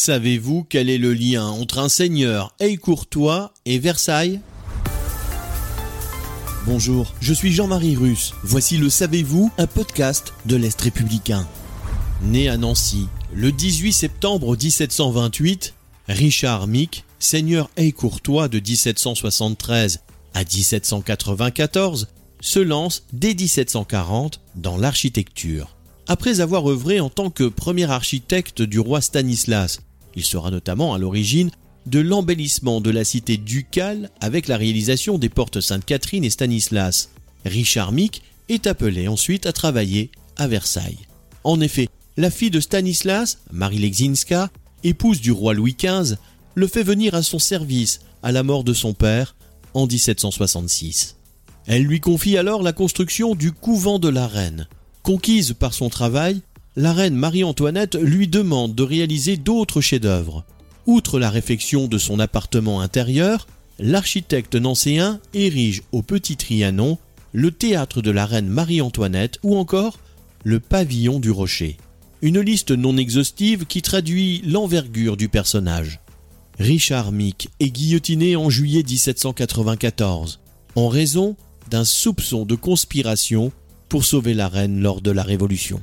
Savez-vous quel est le lien entre un seigneur Courtois et Versailles? Bonjour, je suis Jean-Marie Russe. Voici le Savez-vous, un podcast de l'Est républicain. Né à Nancy le 18 septembre 1728, Richard Mick, seigneur Courtois de 1773 à 1794, se lance dès 1740 dans l'architecture. Après avoir œuvré en tant que premier architecte du roi Stanislas, il sera notamment à l'origine de l'embellissement de la cité ducale avec la réalisation des portes Sainte-Catherine et Stanislas. Richard Mick est appelé ensuite à travailler à Versailles. En effet, la fille de Stanislas, Marie Lexinska, épouse du roi Louis XV, le fait venir à son service à la mort de son père en 1766. Elle lui confie alors la construction du couvent de la reine. Conquise par son travail, la reine Marie-Antoinette lui demande de réaliser d'autres chefs-d'œuvre. Outre la réfection de son appartement intérieur, l'architecte nancéen érige au Petit Trianon le théâtre de la reine Marie-Antoinette ou encore le pavillon du Rocher. Une liste non exhaustive qui traduit l'envergure du personnage. Richard Mick est guillotiné en juillet 1794 en raison d'un soupçon de conspiration pour sauver la reine lors de la Révolution.